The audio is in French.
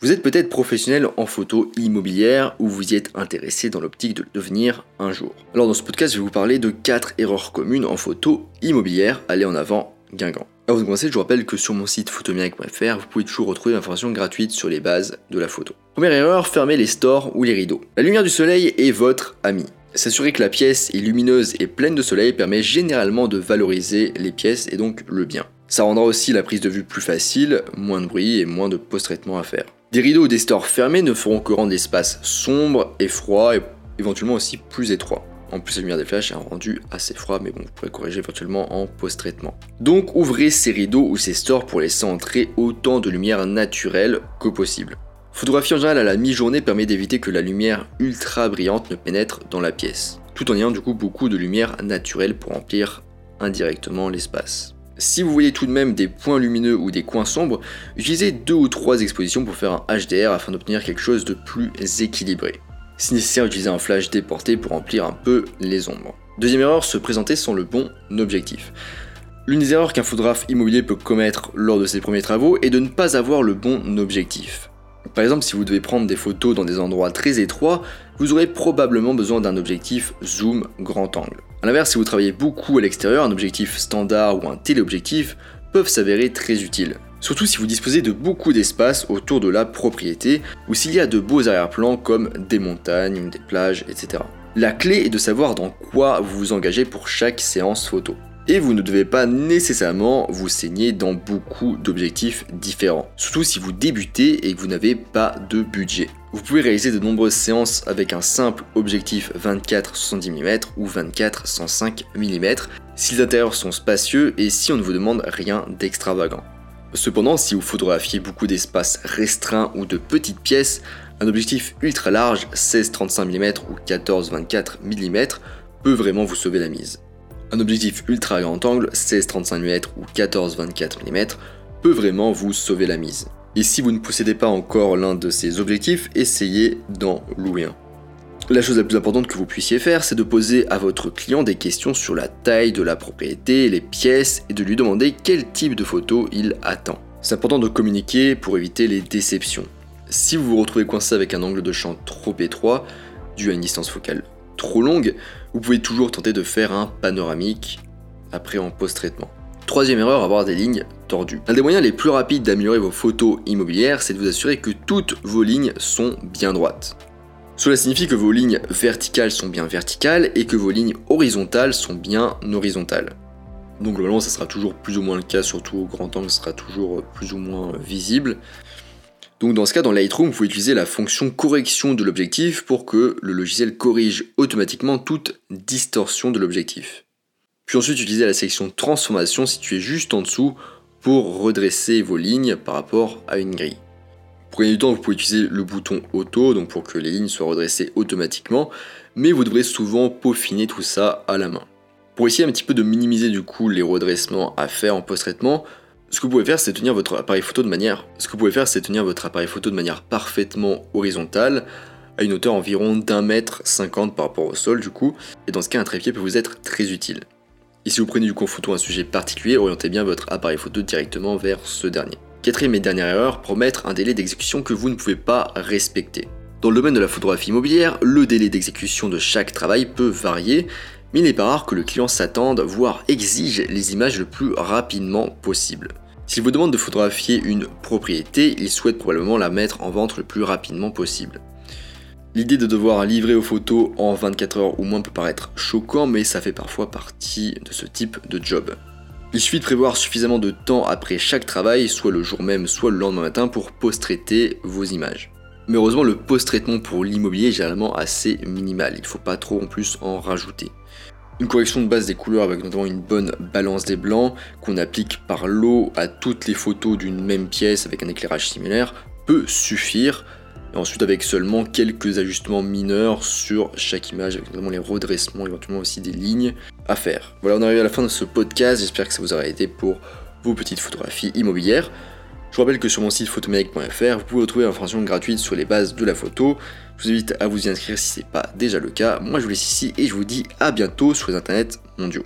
Vous êtes peut-être professionnel en photo immobilière ou vous y êtes intéressé dans l'optique de le devenir un jour. Alors dans ce podcast, je vais vous parler de 4 erreurs communes en photo immobilière. Allez en avant, Guingamp. Avant de commencer, je vous rappelle que sur mon site photomiac.fr, vous pouvez toujours retrouver l'information gratuite sur les bases de la photo. Première erreur, fermez les stores ou les rideaux. La lumière du soleil est votre ami. S'assurer que la pièce est lumineuse et pleine de soleil permet généralement de valoriser les pièces et donc le bien. Ça rendra aussi la prise de vue plus facile, moins de bruit et moins de post-traitement à faire. Des rideaux ou des stores fermés ne feront que rendre l'espace sombre et froid et éventuellement aussi plus étroit. En plus, la lumière des flashs est un rendu assez froid, mais bon, vous pourrez corriger éventuellement en post-traitement. Donc, ouvrez ces rideaux ou ces stores pour laisser entrer autant de lumière naturelle que possible. Photographier en général à la mi-journée permet d'éviter que la lumière ultra brillante ne pénètre dans la pièce, tout en ayant du coup beaucoup de lumière naturelle pour remplir indirectement l'espace. Si vous voyez tout de même des points lumineux ou des coins sombres, utilisez deux ou trois expositions pour faire un HDR afin d'obtenir quelque chose de plus équilibré. Si nécessaire, utilisez un flash déporté pour remplir un peu les ombres. Deuxième erreur, se présenter sans le bon objectif. L'une des erreurs qu'un photographe immobilier peut commettre lors de ses premiers travaux est de ne pas avoir le bon objectif. Par exemple, si vous devez prendre des photos dans des endroits très étroits, vous aurez probablement besoin d'un objectif zoom grand angle. A l'inverse, si vous travaillez beaucoup à l'extérieur, un objectif standard ou un téléobjectif peuvent s'avérer très utiles. Surtout si vous disposez de beaucoup d'espace autour de la propriété ou s'il y a de beaux arrière-plans comme des montagnes, des plages, etc. La clé est de savoir dans quoi vous vous engagez pour chaque séance photo et vous ne devez pas nécessairement vous saigner dans beaucoup d'objectifs différents, surtout si vous débutez et que vous n'avez pas de budget. Vous pouvez réaliser de nombreuses séances avec un simple objectif 24-70 mm ou 24-105 mm si les intérieurs sont spacieux et si on ne vous demande rien d'extravagant. Cependant, si vous photographiez beaucoup d'espaces restreints ou de petites pièces, un objectif ultra large 16-35 mm ou 14-24 mm peut vraiment vous sauver la mise. Un objectif ultra grand angle, 16-35 mm ou 14-24 mm, peut vraiment vous sauver la mise. Et si vous ne possédez pas encore l'un de ces objectifs, essayez d'en louer un. La chose la plus importante que vous puissiez faire, c'est de poser à votre client des questions sur la taille de la propriété, les pièces, et de lui demander quel type de photo il attend. C'est important de communiquer pour éviter les déceptions. Si vous vous retrouvez coincé avec un angle de champ trop étroit, dû à une distance focale trop longue, vous pouvez toujours tenter de faire un panoramique après en post-traitement. Troisième erreur, avoir des lignes tordues. Un des moyens les plus rapides d'améliorer vos photos immobilières, c'est de vous assurer que toutes vos lignes sont bien droites. Cela signifie que vos lignes verticales sont bien verticales et que vos lignes horizontales sont bien horizontales. Donc globalement, ça sera toujours plus ou moins le cas, surtout au grand angle, ça sera toujours plus ou moins visible. Donc dans ce cas, dans Lightroom, vous pouvez utiliser la fonction correction de l'objectif pour que le logiciel corrige automatiquement toute distorsion de l'objectif. Puis ensuite, utilisez la section transformation située juste en dessous pour redresser vos lignes par rapport à une grille. Pour gagner du temps, vous pouvez utiliser le bouton auto, donc pour que les lignes soient redressées automatiquement, mais vous devrez souvent peaufiner tout ça à la main. Pour essayer un petit peu de minimiser du coup les redressements à faire en post-traitement, ce que vous pouvez faire, c'est tenir votre appareil photo de manière. Parfaitement horizontale, à une hauteur environ d'un mètre cinquante par rapport au sol du coup, et dans ce cas un trépied peut vous être très utile. Et si vous prenez du coup en photo un sujet particulier, orientez bien votre appareil photo directement vers ce dernier. Quatrième et dernière erreur, promettre un délai d'exécution que vous ne pouvez pas respecter. Dans le domaine de la photographie immobilière, le délai d'exécution de chaque travail peut varier, mais il n'est pas rare que le client s'attende, voire exige les images le plus rapidement possible. S'il vous demande de photographier une propriété, il souhaite probablement la mettre en vente le plus rapidement possible. L'idée de devoir livrer aux photos en 24 heures ou moins peut paraître choquant, mais ça fait parfois partie de ce type de job. Il suffit de prévoir suffisamment de temps après chaque travail, soit le jour même, soit le lendemain matin, pour post-traiter vos images. Mais heureusement, le post-traitement pour l'immobilier est généralement assez minimal, il ne faut pas trop en plus en rajouter. Une correction de base des couleurs avec notamment une bonne balance des blancs qu'on applique par l'eau à toutes les photos d'une même pièce avec un éclairage similaire peut suffire. Et ensuite avec seulement quelques ajustements mineurs sur chaque image, avec notamment les redressements, éventuellement aussi des lignes à faire. Voilà, on arrive à la fin de ce podcast, j'espère que ça vous aura aidé pour vos petites photographies immobilières. Je vous rappelle que sur mon site photomec.fr, vous pouvez retrouver l'information gratuite sur les bases de la photo. Je vous invite à vous y inscrire si ce n'est pas déjà le cas. Moi je vous laisse ici et je vous dis à bientôt sur les internets mondiaux.